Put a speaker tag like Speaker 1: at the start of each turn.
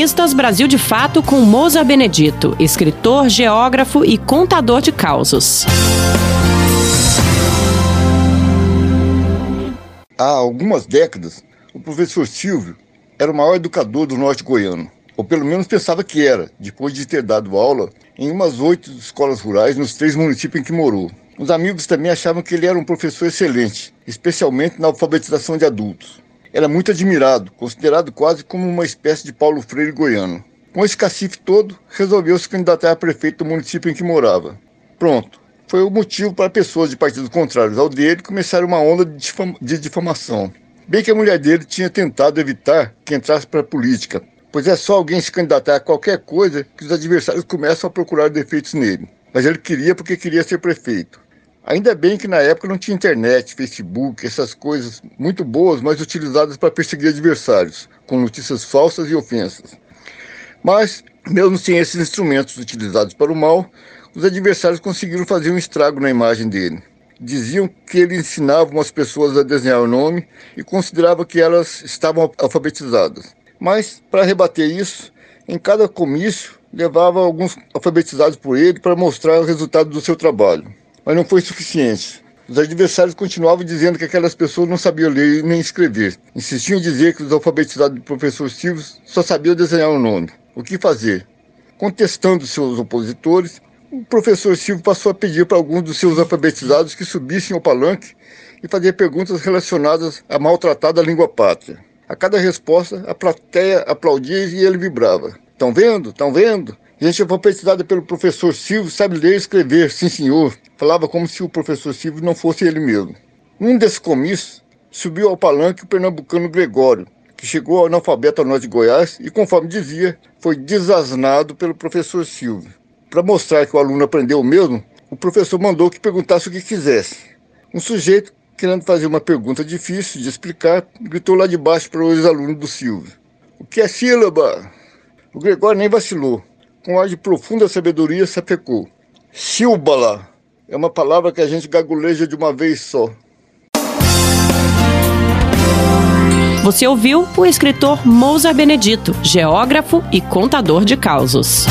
Speaker 1: Colunistas Brasil de Fato com Moza Benedito, escritor, geógrafo e contador de causos.
Speaker 2: Há algumas décadas, o professor Silvio era o maior educador do norte goiano, ou pelo menos pensava que era, depois de ter dado aula em umas oito escolas rurais nos três municípios em que morou. Os amigos também achavam que ele era um professor excelente, especialmente na alfabetização de adultos. Era muito admirado, considerado quase como uma espécie de Paulo Freire goiano. Com esse cacife todo, resolveu se candidatar a prefeito do município em que morava. Pronto. Foi o motivo para pessoas de partidos contrários ao dele começarem uma onda de, difam de difamação. Bem que a mulher dele tinha tentado evitar que entrasse para a política, pois é só alguém se candidatar a qualquer coisa que os adversários começam a procurar defeitos nele. Mas ele queria porque queria ser prefeito. Ainda bem que na época não tinha internet, Facebook, essas coisas muito boas, mas utilizadas para perseguir adversários, com notícias falsas e ofensas. Mas, mesmo sem esses instrumentos utilizados para o mal, os adversários conseguiram fazer um estrago na imagem dele. Diziam que ele ensinava as pessoas a desenhar o nome e considerava que elas estavam alfabetizadas. Mas, para rebater isso, em cada comício levava alguns alfabetizados por ele para mostrar o resultado do seu trabalho. Mas não foi suficiente. Os adversários continuavam dizendo que aquelas pessoas não sabiam ler nem escrever. Insistiam em dizer que os alfabetizados do professor Silvio só sabiam desenhar o nome. O que fazer? Contestando seus opositores, o professor Silvio passou a pedir para alguns dos seus alfabetizados que subissem ao palanque e fazer perguntas relacionadas à maltratada língua pátria. A cada resposta, a plateia aplaudia e ele vibrava. Estão vendo? Estão vendo? Gente alfabetizada pelo professor Silvio sabe ler e escrever, sim senhor. Falava como se o professor Silvio não fosse ele mesmo. Num desses comícios, subiu ao palanque o pernambucano Gregório, que chegou ao analfabeto ao norte de Goiás e, conforme dizia, foi desasnado pelo professor Silvio. Para mostrar que o aluno aprendeu mesmo, o professor mandou que perguntasse o que quisesse. Um sujeito, querendo fazer uma pergunta difícil de explicar, gritou lá de baixo para os alunos do Silvio: O que é sílaba? O Gregório nem vacilou. Com ar de profunda sabedoria, sapecou: Sílbala é uma palavra que a gente gaguleja de uma vez só.
Speaker 1: Você ouviu o escritor Mousa Benedito, geógrafo e contador de causos.